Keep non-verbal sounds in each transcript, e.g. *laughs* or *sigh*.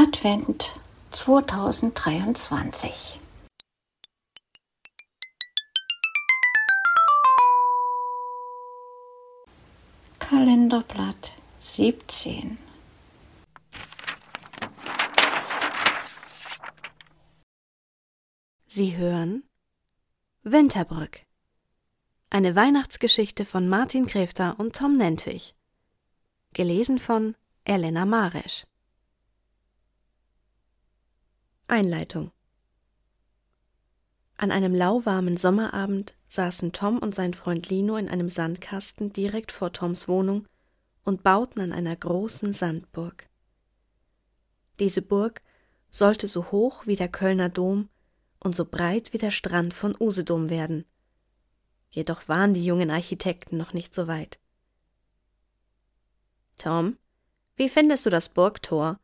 Advent 2023. Kalenderblatt 17. Sie hören Winterbrück. Eine Weihnachtsgeschichte von Martin Kräfter und Tom Nentwich. Gelesen von Elena Maresch. Einleitung An einem lauwarmen Sommerabend saßen Tom und sein Freund Lino in einem Sandkasten direkt vor Toms Wohnung und bauten an einer großen Sandburg. Diese Burg sollte so hoch wie der Kölner Dom und so breit wie der Strand von Usedom werden. Jedoch waren die jungen Architekten noch nicht so weit. Tom, wie findest du das Burgtor?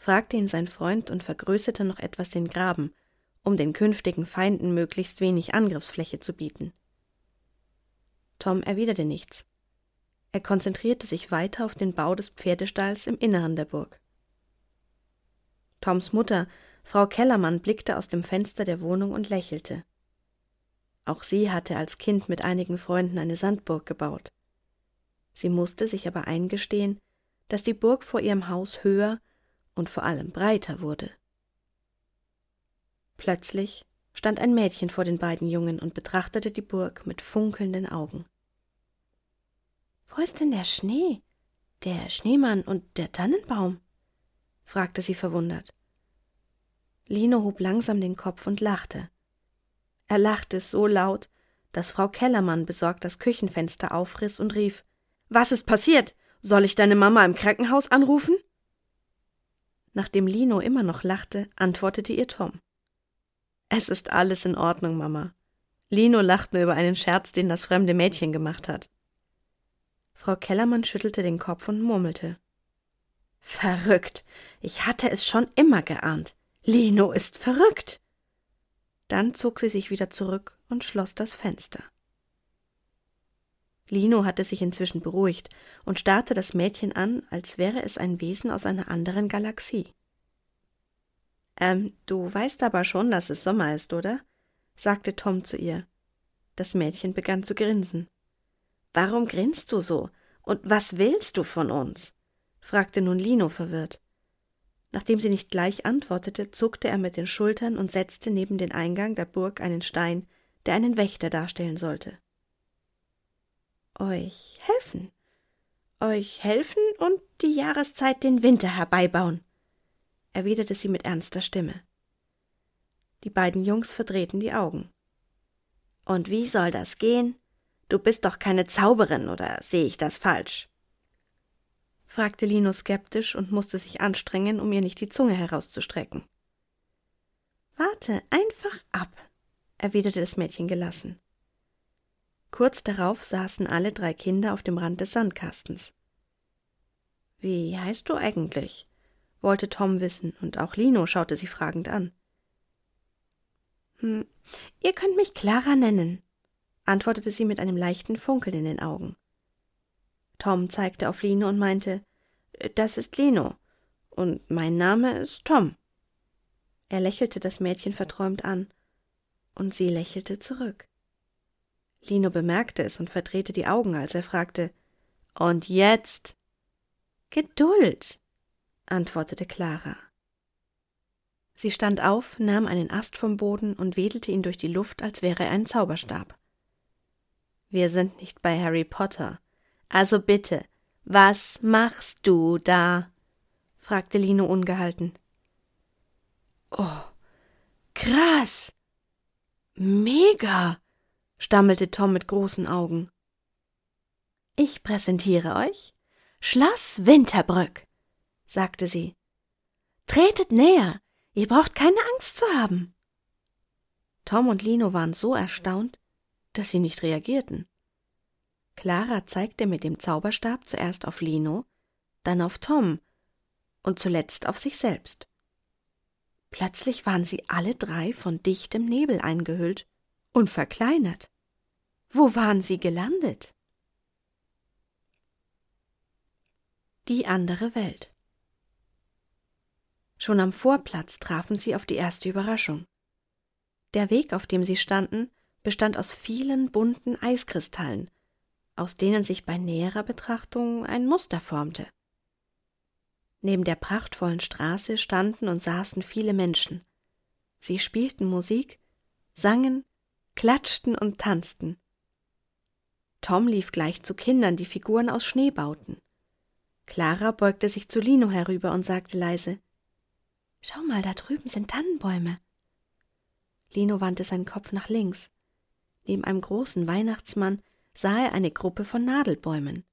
Fragte ihn sein Freund und vergrößerte noch etwas den Graben, um den künftigen Feinden möglichst wenig Angriffsfläche zu bieten. Tom erwiderte nichts. Er konzentrierte sich weiter auf den Bau des Pferdestalls im Inneren der Burg. Toms Mutter, Frau Kellermann, blickte aus dem Fenster der Wohnung und lächelte. Auch sie hatte als Kind mit einigen Freunden eine Sandburg gebaut. Sie musste sich aber eingestehen, dass die Burg vor ihrem Haus höher und vor allem breiter wurde. Plötzlich stand ein Mädchen vor den beiden Jungen und betrachtete die Burg mit funkelnden Augen. Wo ist denn der Schnee? Der Schneemann und der Tannenbaum? fragte sie verwundert. Lino hob langsam den Kopf und lachte. Er lachte so laut, dass Frau Kellermann besorgt das Küchenfenster aufriss und rief Was ist passiert? Soll ich deine Mama im Krankenhaus anrufen? Nachdem Lino immer noch lachte, antwortete ihr Tom. Es ist alles in Ordnung, Mama. Lino lacht nur über einen Scherz, den das fremde Mädchen gemacht hat. Frau Kellermann schüttelte den Kopf und murmelte. Verrückt. Ich hatte es schon immer geahnt. Lino ist verrückt. Dann zog sie sich wieder zurück und schloss das Fenster. Lino hatte sich inzwischen beruhigt und starrte das Mädchen an, als wäre es ein Wesen aus einer anderen Galaxie. Ähm, du weißt aber schon, dass es Sommer ist, oder? sagte Tom zu ihr. Das Mädchen begann zu grinsen. Warum grinst du so? Und was willst du von uns? fragte nun Lino verwirrt. Nachdem sie nicht gleich antwortete, zuckte er mit den Schultern und setzte neben den Eingang der Burg einen Stein, der einen Wächter darstellen sollte. Euch helfen. Euch helfen und die Jahreszeit den Winter herbeibauen, erwiderte sie mit ernster Stimme. Die beiden Jungs verdrehten die Augen. Und wie soll das gehen? Du bist doch keine Zauberin, oder sehe ich das falsch? fragte Lino skeptisch und musste sich anstrengen, um ihr nicht die Zunge herauszustrecken. Warte einfach ab, erwiderte das Mädchen gelassen. Kurz darauf saßen alle drei Kinder auf dem Rand des Sandkastens. Wie heißt du eigentlich? Wollte Tom wissen, und auch Lino schaute sie fragend an. Hm, ihr könnt mich Clara nennen, antwortete sie mit einem leichten Funkeln in den Augen. Tom zeigte auf Lino und meinte, das ist Lino, und mein Name ist Tom. Er lächelte das Mädchen verträumt an, und sie lächelte zurück. Lino bemerkte es und verdrehte die Augen, als er fragte Und jetzt? Geduld, antwortete Clara. Sie stand auf, nahm einen Ast vom Boden und wedelte ihn durch die Luft, als wäre er ein Zauberstab. Wir sind nicht bei Harry Potter. Also bitte, was machst du da? fragte Lino ungehalten. Oh, krass. Mega, stammelte Tom mit großen Augen. Ich präsentiere euch Schloss Winterbrück, sagte sie. Tretet näher, ihr braucht keine Angst zu haben. Tom und Lino waren so erstaunt, dass sie nicht reagierten. Clara zeigte mit dem Zauberstab zuerst auf Lino, dann auf Tom und zuletzt auf sich selbst. Plötzlich waren sie alle drei von dichtem Nebel eingehüllt und verkleinert. Wo waren sie gelandet? Die andere Welt. Schon am Vorplatz trafen sie auf die erste Überraschung. Der Weg, auf dem sie standen, bestand aus vielen bunten Eiskristallen, aus denen sich bei näherer Betrachtung ein Muster formte. Neben der prachtvollen Straße standen und saßen viele Menschen. Sie spielten Musik, sangen, klatschten und tanzten. Tom lief gleich zu Kindern, die Figuren aus Schnee bauten. Clara beugte sich zu Lino herüber und sagte leise Schau mal, da drüben sind Tannenbäume. Lino wandte seinen Kopf nach links. Neben einem großen Weihnachtsmann sah er eine Gruppe von Nadelbäumen.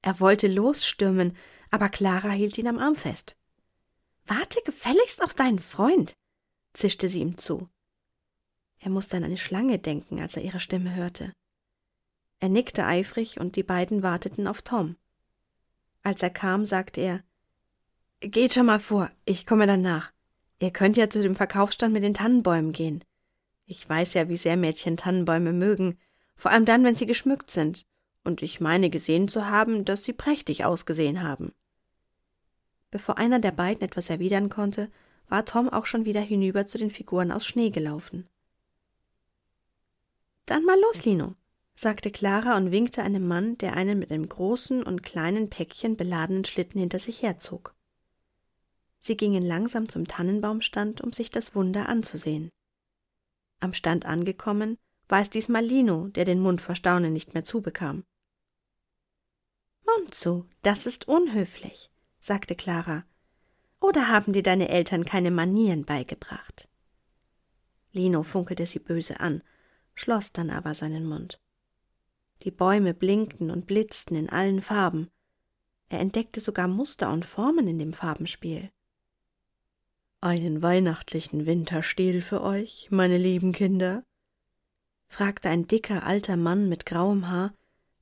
Er wollte losstürmen, aber Clara hielt ihn am Arm fest. Warte gefälligst auf deinen Freund, zischte sie ihm zu. Er musste an eine Schlange denken, als er ihre Stimme hörte. Er nickte eifrig und die beiden warteten auf Tom. Als er kam, sagte er Geht schon mal vor, ich komme dann nach. Ihr könnt ja zu dem Verkaufsstand mit den Tannenbäumen gehen. Ich weiß ja, wie sehr Mädchen Tannenbäume mögen, vor allem dann, wenn sie geschmückt sind, und ich meine gesehen zu haben, dass sie prächtig ausgesehen haben. Bevor einer der beiden etwas erwidern konnte, war Tom auch schon wieder hinüber zu den Figuren aus Schnee gelaufen. Dann mal los, Lino, sagte Clara und winkte einem Mann, der einen mit einem großen und kleinen Päckchen beladenen Schlitten hinter sich herzog. Sie gingen langsam zum Tannenbaumstand, um sich das Wunder anzusehen. Am Stand angekommen, war es diesmal Lino, der den Mund vor Staunen nicht mehr zubekam. Mund zu, das ist unhöflich, sagte Clara. Oder haben dir deine Eltern keine Manieren beigebracht? Lino funkelte sie böse an, schloss dann aber seinen Mund. Die Bäume blinkten und blitzten in allen Farben. Er entdeckte sogar Muster und Formen in dem Farbenspiel. Einen weihnachtlichen Winterstiel für euch, meine lieben Kinder? fragte ein dicker alter Mann mit grauem Haar,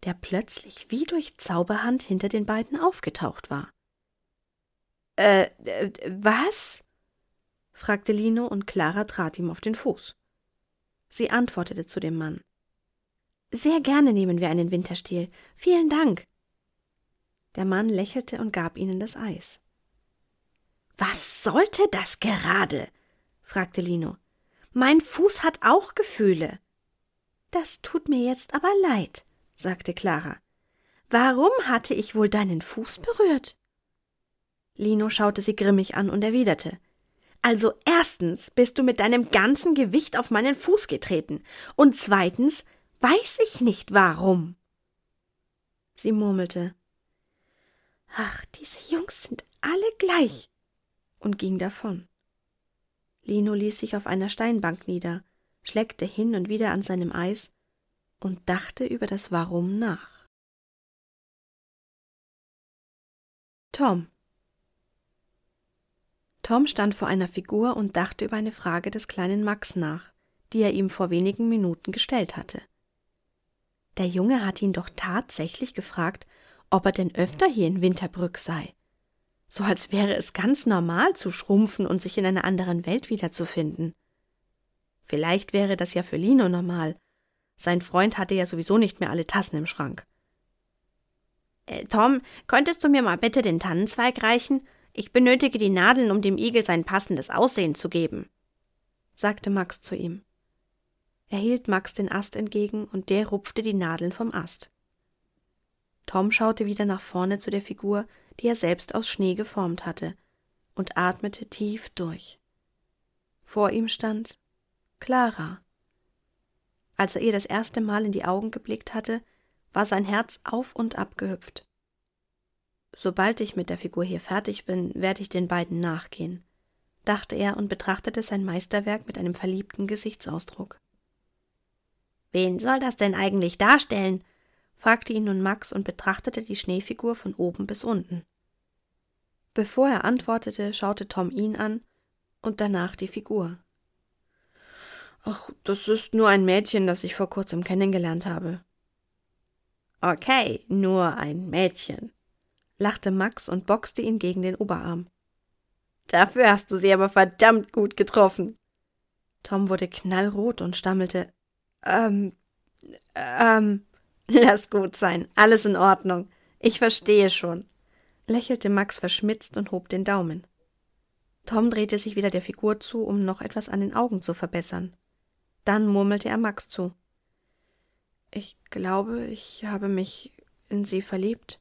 der plötzlich wie durch Zauberhand hinter den beiden aufgetaucht war. Äh, was? fragte Lino und Clara trat ihm auf den Fuß. Sie antwortete zu dem Mann. Sehr gerne nehmen wir einen Winterstiel. Vielen Dank. Der Mann lächelte und gab ihnen das Eis. Was sollte das gerade? fragte Lino. Mein Fuß hat auch Gefühle. Das tut mir jetzt aber leid, sagte Clara. Warum hatte ich wohl deinen Fuß berührt? Lino schaute sie grimmig an und erwiderte Also erstens bist du mit deinem ganzen Gewicht auf meinen Fuß getreten, und zweitens weiß ich nicht warum. Sie murmelte Ach, diese Jungs sind alle gleich und ging davon. Lino ließ sich auf einer Steinbank nieder, schleckte hin und wieder an seinem Eis und dachte über das Warum nach. Tom Tom stand vor einer Figur und dachte über eine Frage des kleinen Max nach, die er ihm vor wenigen Minuten gestellt hatte. Der Junge hatte ihn doch tatsächlich gefragt, ob er denn öfter hier in Winterbrück sei so als wäre es ganz normal zu schrumpfen und sich in einer anderen Welt wiederzufinden. Vielleicht wäre das ja für Lino normal. Sein Freund hatte ja sowieso nicht mehr alle Tassen im Schrank. Äh, Tom, könntest du mir mal bitte den Tannenzweig reichen? Ich benötige die Nadeln, um dem Igel sein passendes Aussehen zu geben, sagte Max zu ihm. Er hielt Max den Ast entgegen und der rupfte die Nadeln vom Ast. Tom schaute wieder nach vorne zu der Figur, die er selbst aus Schnee geformt hatte, und atmete tief durch. Vor ihm stand Clara. Als er ihr das erste Mal in die Augen geblickt hatte, war sein Herz auf und ab gehüpft. Sobald ich mit der Figur hier fertig bin, werde ich den beiden nachgehen, dachte er und betrachtete sein Meisterwerk mit einem verliebten Gesichtsausdruck. Wen soll das denn eigentlich darstellen? Fragte ihn nun Max und betrachtete die Schneefigur von oben bis unten. Bevor er antwortete, schaute Tom ihn an und danach die Figur. Ach, das ist nur ein Mädchen, das ich vor kurzem kennengelernt habe. Okay, nur ein Mädchen, lachte Max und boxte ihn gegen den Oberarm. Dafür hast du sie aber verdammt gut getroffen. Tom wurde knallrot und stammelte Ähm, ähm, *laughs* Lass gut sein, alles in Ordnung. Ich verstehe schon, lächelte Max verschmitzt und hob den Daumen. Tom drehte sich wieder der Figur zu, um noch etwas an den Augen zu verbessern. Dann murmelte er Max zu. Ich glaube, ich habe mich in sie verliebt.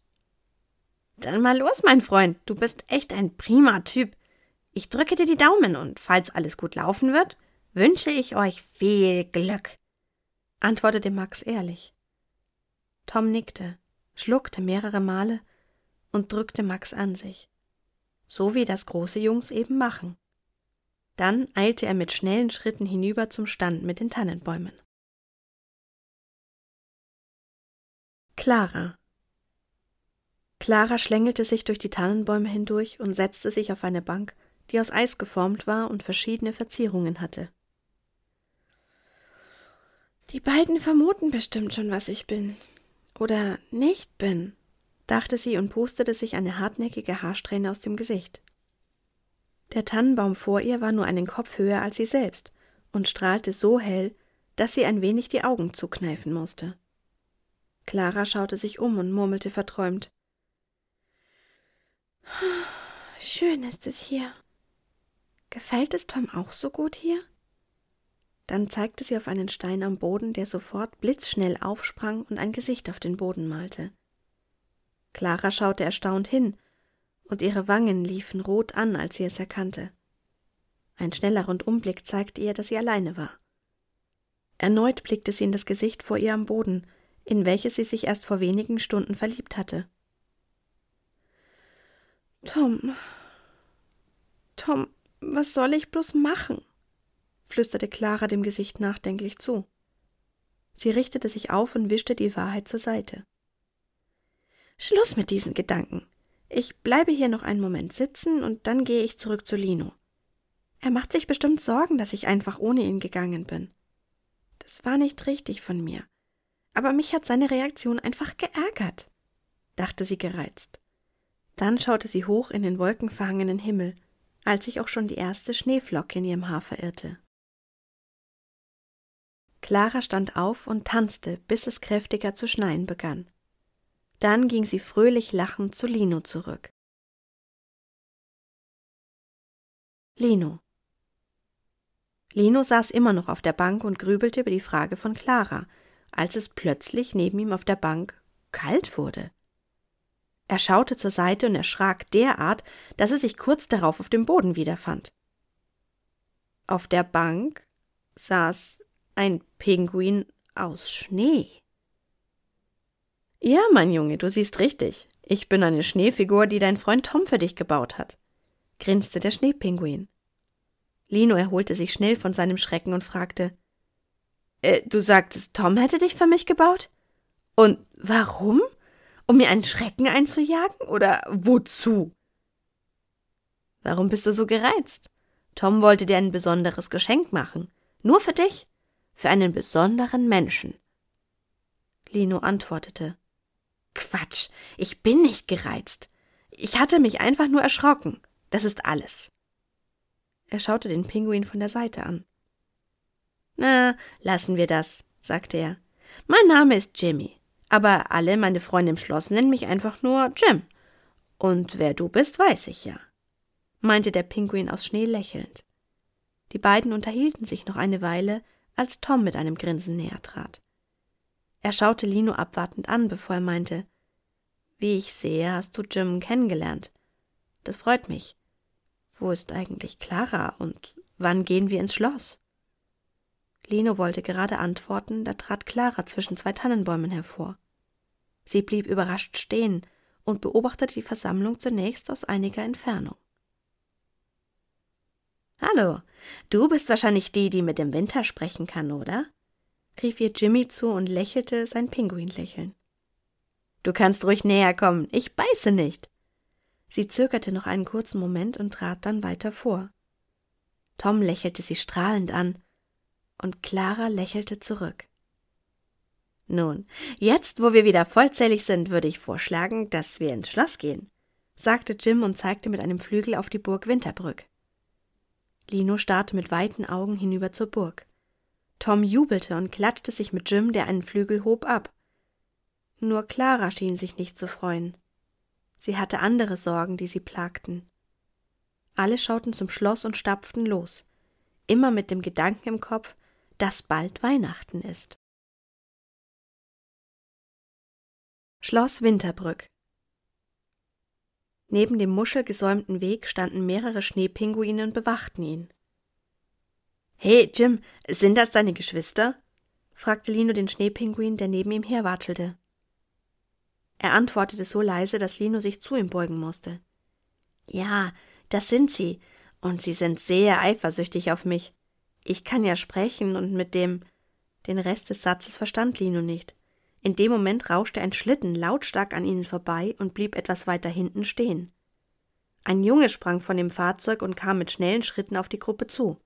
Dann mal los, mein Freund. Du bist echt ein prima Typ. Ich drücke dir die Daumen und falls alles gut laufen wird, wünsche ich euch viel Glück, antwortete Max ehrlich. Tom nickte, schluckte mehrere Male und drückte Max an sich, so wie das große Jungs eben machen. Dann eilte er mit schnellen Schritten hinüber zum Stand mit den Tannenbäumen. Clara Clara schlängelte sich durch die Tannenbäume hindurch und setzte sich auf eine Bank, die aus Eis geformt war und verschiedene Verzierungen hatte. Die beiden vermuten bestimmt schon, was ich bin. Oder nicht bin, dachte sie und pustete sich eine hartnäckige Haarsträhne aus dem Gesicht. Der Tannenbaum vor ihr war nur einen Kopf höher als sie selbst und strahlte so hell, dass sie ein wenig die Augen zukneifen musste. Clara schaute sich um und murmelte verträumt. Schön ist es hier. Gefällt es Tom auch so gut hier? Dann zeigte sie auf einen Stein am Boden, der sofort blitzschnell aufsprang und ein Gesicht auf den Boden malte. Clara schaute erstaunt hin, und ihre Wangen liefen rot an, als sie es erkannte. Ein schneller Rundumblick zeigte ihr, dass sie alleine war. Erneut blickte sie in das Gesicht vor ihr am Boden, in welches sie sich erst vor wenigen Stunden verliebt hatte. Tom. Tom, was soll ich bloß machen? Flüsterte Clara dem Gesicht nachdenklich zu. Sie richtete sich auf und wischte die Wahrheit zur Seite. Schluss mit diesen Gedanken. Ich bleibe hier noch einen Moment sitzen und dann gehe ich zurück zu Lino. Er macht sich bestimmt Sorgen, dass ich einfach ohne ihn gegangen bin. Das war nicht richtig von mir. Aber mich hat seine Reaktion einfach geärgert, dachte sie gereizt. Dann schaute sie hoch in den wolkenverhangenen Himmel, als sich auch schon die erste Schneeflocke in ihrem Haar verirrte. Clara stand auf und tanzte, bis es kräftiger zu schneien begann. Dann ging sie fröhlich lachend zu Lino zurück. Lino Lino saß immer noch auf der Bank und grübelte über die Frage von Clara, als es plötzlich neben ihm auf der Bank kalt wurde. Er schaute zur Seite und erschrak derart, dass er sich kurz darauf auf dem Boden wiederfand. Auf der Bank saß ein Pinguin aus Schnee. Ja, mein Junge, du siehst richtig. Ich bin eine Schneefigur, die dein Freund Tom für dich gebaut hat, grinste der Schneepinguin. Lino erholte sich schnell von seinem Schrecken und fragte äh, Du sagtest, Tom hätte dich für mich gebaut? Und warum? Um mir einen Schrecken einzujagen? Oder wozu? Warum bist du so gereizt? Tom wollte dir ein besonderes Geschenk machen. Nur für dich für einen besonderen Menschen. Lino antwortete Quatsch, ich bin nicht gereizt. Ich hatte mich einfach nur erschrocken. Das ist alles. Er schaute den Pinguin von der Seite an. Na, lassen wir das, sagte er. Mein Name ist Jimmy, aber alle meine Freunde im Schloss nennen mich einfach nur Jim. Und wer du bist, weiß ich ja, meinte der Pinguin aus Schnee lächelnd. Die beiden unterhielten sich noch eine Weile, als Tom mit einem Grinsen näher trat. Er schaute Lino abwartend an, bevor er meinte Wie ich sehe, hast du Jim kennengelernt. Das freut mich. Wo ist eigentlich Clara und wann gehen wir ins Schloss? Lino wollte gerade antworten, da trat Clara zwischen zwei Tannenbäumen hervor. Sie blieb überrascht stehen und beobachtete die Versammlung zunächst aus einiger Entfernung. Hallo, du bist wahrscheinlich die, die mit dem Winter sprechen kann, oder? rief ihr Jimmy zu und lächelte sein Pinguinlächeln. Du kannst ruhig näher kommen, ich beiße nicht. Sie zögerte noch einen kurzen Moment und trat dann weiter vor. Tom lächelte sie strahlend an, und Clara lächelte zurück. Nun, jetzt, wo wir wieder vollzählig sind, würde ich vorschlagen, dass wir ins Schloss gehen, sagte Jim und zeigte mit einem Flügel auf die Burg Winterbrück. Lino starrte mit weiten Augen hinüber zur Burg. Tom jubelte und klatschte sich mit Jim, der einen Flügel hob, ab. Nur Clara schien sich nicht zu freuen. Sie hatte andere Sorgen, die sie plagten. Alle schauten zum Schloss und stapften los, immer mit dem Gedanken im Kopf, dass bald Weihnachten ist. Schloss Winterbrück Neben dem muschelgesäumten Weg standen mehrere Schneepinguine und bewachten ihn. Hey, Jim, sind das deine Geschwister? fragte Lino den Schneepinguin, der neben ihm herwatschelte. Er antwortete so leise, dass Lino sich zu ihm beugen musste. Ja, das sind sie, und sie sind sehr eifersüchtig auf mich. Ich kann ja sprechen und mit dem. Den Rest des Satzes verstand Lino nicht. In dem Moment rauschte ein Schlitten lautstark an ihnen vorbei und blieb etwas weiter hinten stehen. Ein Junge sprang von dem Fahrzeug und kam mit schnellen Schritten auf die Gruppe zu.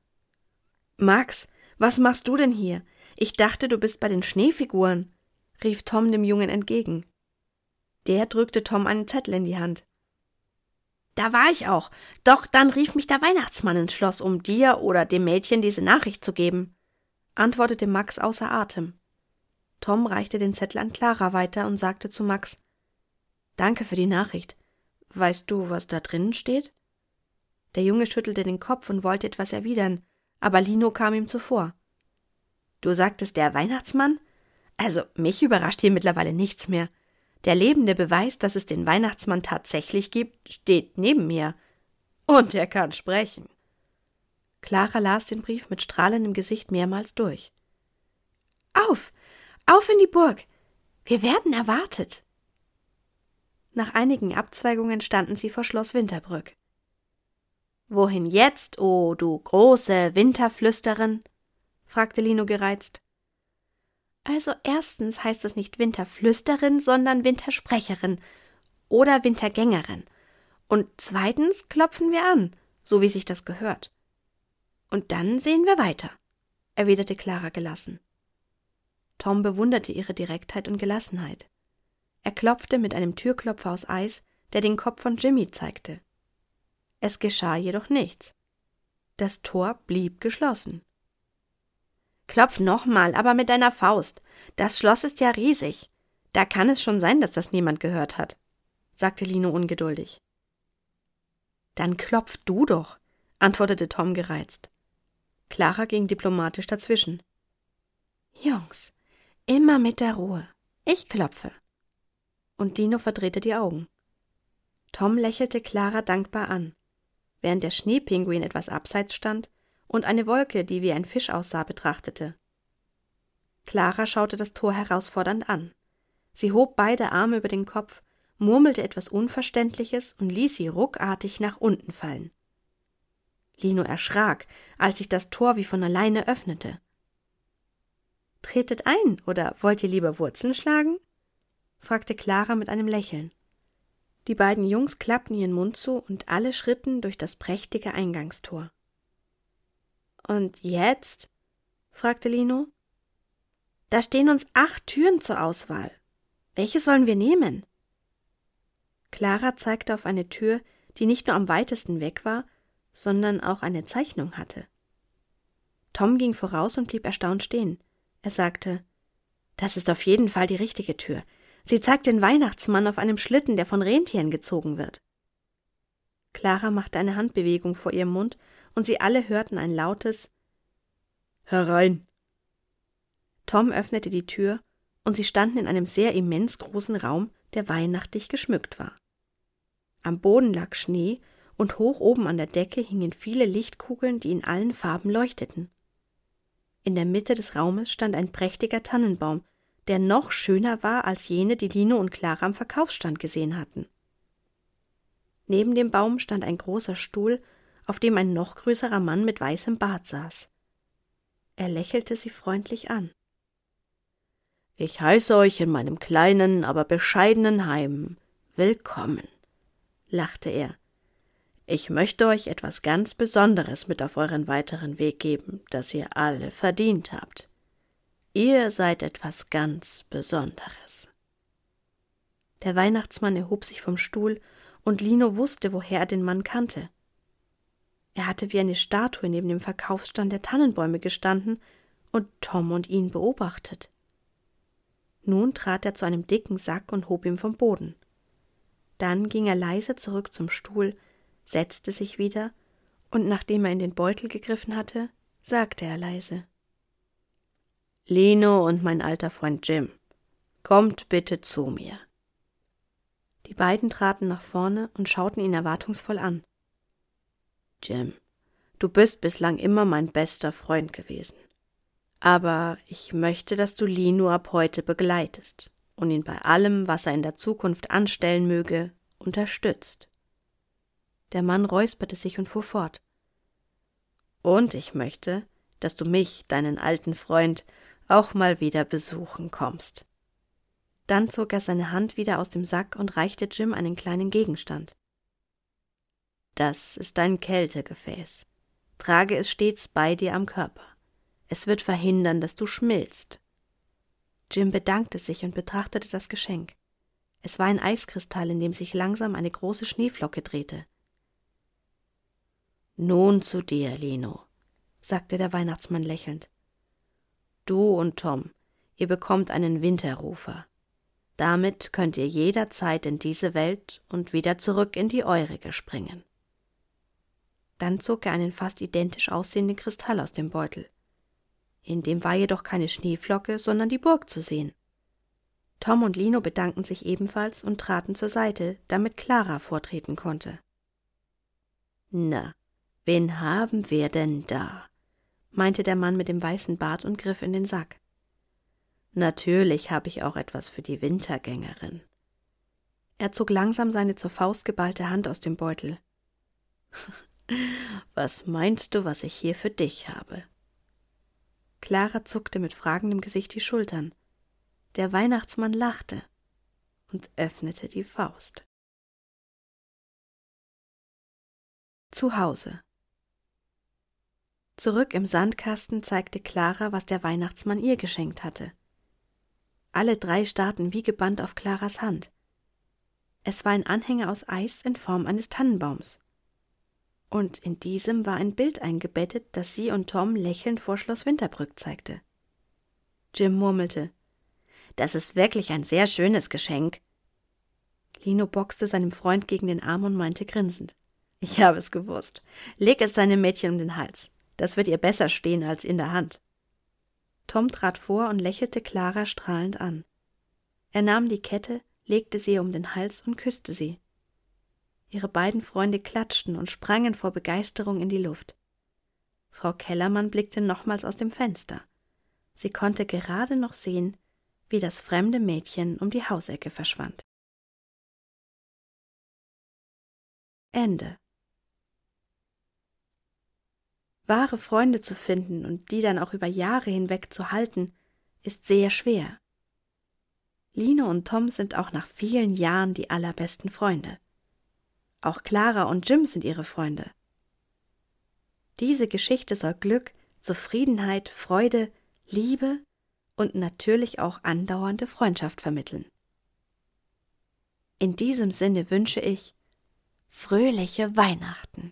Max, was machst du denn hier? Ich dachte, du bist bei den Schneefiguren, rief Tom dem Jungen entgegen. Der drückte Tom einen Zettel in die Hand. Da war ich auch. Doch dann rief mich der Weihnachtsmann ins Schloss, um dir oder dem Mädchen diese Nachricht zu geben, antwortete Max außer Atem. Tom reichte den Zettel an Clara weiter und sagte zu Max Danke für die Nachricht. Weißt du, was da drinnen steht? Der Junge schüttelte den Kopf und wollte etwas erwidern, aber Lino kam ihm zuvor. Du sagtest der Weihnachtsmann? Also, mich überrascht hier mittlerweile nichts mehr. Der lebende Beweis, dass es den Weihnachtsmann tatsächlich gibt, steht neben mir. Und er kann sprechen. Clara las den Brief mit strahlendem Gesicht mehrmals durch. Auf! Auf in die Burg! Wir werden erwartet! Nach einigen Abzweigungen standen sie vor Schloss Winterbrück. Wohin jetzt, o oh, du große Winterflüsterin? fragte Lino gereizt. Also erstens heißt es nicht Winterflüsterin, sondern Wintersprecherin oder Wintergängerin. Und zweitens klopfen wir an, so wie sich das gehört. Und dann sehen wir weiter, erwiderte Clara gelassen. Tom bewunderte ihre Direktheit und Gelassenheit. Er klopfte mit einem Türklopfer aus Eis, der den Kopf von Jimmy zeigte. Es geschah jedoch nichts. Das Tor blieb geschlossen. Klopf nochmal, aber mit deiner Faust. Das Schloss ist ja riesig. Da kann es schon sein, dass das niemand gehört hat, sagte Lino ungeduldig. Dann klopf du doch, antwortete Tom gereizt. Clara ging diplomatisch dazwischen. Jungs, Immer mit der Ruhe. Ich klopfe. Und Dino verdrehte die Augen. Tom lächelte Clara dankbar an, während der Schneepinguin etwas abseits stand und eine Wolke, die wie ein Fisch aussah, betrachtete. Clara schaute das Tor herausfordernd an. Sie hob beide Arme über den Kopf, murmelte etwas Unverständliches und ließ sie ruckartig nach unten fallen. Lino erschrak, als sich das Tor wie von alleine öffnete. Tretet ein, oder wollt ihr lieber Wurzeln schlagen? fragte Clara mit einem Lächeln. Die beiden Jungs klappten ihren Mund zu und alle schritten durch das prächtige Eingangstor. Und jetzt? fragte Lino. Da stehen uns acht Türen zur Auswahl. Welche sollen wir nehmen? Clara zeigte auf eine Tür, die nicht nur am weitesten weg war, sondern auch eine Zeichnung hatte. Tom ging voraus und blieb erstaunt stehen. Er sagte Das ist auf jeden Fall die richtige Tür. Sie zeigt den Weihnachtsmann auf einem Schlitten, der von Rentieren gezogen wird. Clara machte eine Handbewegung vor ihrem Mund, und sie alle hörten ein lautes Herein. Tom öffnete die Tür, und sie standen in einem sehr immens großen Raum, der weihnachtlich geschmückt war. Am Boden lag Schnee, und hoch oben an der Decke hingen viele Lichtkugeln, die in allen Farben leuchteten. In der Mitte des Raumes stand ein prächtiger Tannenbaum, der noch schöner war als jene, die Lino und Clara am Verkaufsstand gesehen hatten. Neben dem Baum stand ein großer Stuhl, auf dem ein noch größerer Mann mit weißem Bart saß. Er lächelte sie freundlich an. Ich heiße euch in meinem kleinen, aber bescheidenen Heim willkommen, lachte er. Ich möchte euch etwas ganz Besonderes mit auf euren weiteren Weg geben, das ihr alle verdient habt. Ihr seid etwas ganz Besonderes. Der Weihnachtsmann erhob sich vom Stuhl, und Lino wusste, woher er den Mann kannte. Er hatte wie eine Statue neben dem Verkaufsstand der Tannenbäume gestanden und Tom und ihn beobachtet. Nun trat er zu einem dicken Sack und hob ihn vom Boden. Dann ging er leise zurück zum Stuhl, setzte sich wieder, und nachdem er in den Beutel gegriffen hatte, sagte er leise Lino und mein alter Freund Jim, kommt bitte zu mir. Die beiden traten nach vorne und schauten ihn erwartungsvoll an. Jim, du bist bislang immer mein bester Freund gewesen. Aber ich möchte, dass du Lino ab heute begleitest und ihn bei allem, was er in der Zukunft anstellen möge, unterstützt. Der Mann räusperte sich und fuhr fort. Und ich möchte, dass du mich, deinen alten Freund, auch mal wieder besuchen kommst. Dann zog er seine Hand wieder aus dem Sack und reichte Jim einen kleinen Gegenstand. Das ist dein Kältegefäß. Trage es stets bei dir am Körper. Es wird verhindern, dass du schmilzt. Jim bedankte sich und betrachtete das Geschenk. Es war ein Eiskristall, in dem sich langsam eine große Schneeflocke drehte. Nun zu dir, Lino, sagte der Weihnachtsmann lächelnd. Du und Tom, ihr bekommt einen Winterrufer. Damit könnt ihr jederzeit in diese Welt und wieder zurück in die eurige springen. Dann zog er einen fast identisch aussehenden Kristall aus dem Beutel. In dem war jedoch keine Schneeflocke, sondern die Burg zu sehen. Tom und Lino bedankten sich ebenfalls und traten zur Seite, damit Clara vortreten konnte. Na, Wen haben wir denn da? meinte der Mann mit dem weißen Bart und griff in den Sack. Natürlich habe ich auch etwas für die Wintergängerin. Er zog langsam seine zur Faust geballte Hand aus dem Beutel. *laughs* was meinst du, was ich hier für dich habe? Clara zuckte mit fragendem Gesicht die Schultern. Der Weihnachtsmann lachte und öffnete die Faust. Zu Hause. Zurück im Sandkasten zeigte Clara, was der Weihnachtsmann ihr geschenkt hatte. Alle drei starrten wie gebannt auf Claras Hand. Es war ein Anhänger aus Eis in Form eines Tannenbaums. Und in diesem war ein Bild eingebettet, das sie und Tom lächelnd vor Schloss Winterbrück zeigte. Jim murmelte. Das ist wirklich ein sehr schönes Geschenk. Lino boxte seinem Freund gegen den Arm und meinte grinsend. Ich habe es gewusst. Leg es deinem Mädchen um den Hals. Das wird ihr besser stehen als in der Hand. Tom trat vor und lächelte Clara strahlend an. Er nahm die Kette, legte sie um den Hals und küsste sie. Ihre beiden Freunde klatschten und sprangen vor Begeisterung in die Luft. Frau Kellermann blickte nochmals aus dem Fenster. Sie konnte gerade noch sehen, wie das fremde Mädchen um die Hausecke verschwand. Ende Wahre Freunde zu finden und die dann auch über Jahre hinweg zu halten, ist sehr schwer. Lino und Tom sind auch nach vielen Jahren die allerbesten Freunde. Auch Clara und Jim sind ihre Freunde. Diese Geschichte soll Glück, Zufriedenheit, Freude, Liebe und natürlich auch andauernde Freundschaft vermitteln. In diesem Sinne wünsche ich fröhliche Weihnachten.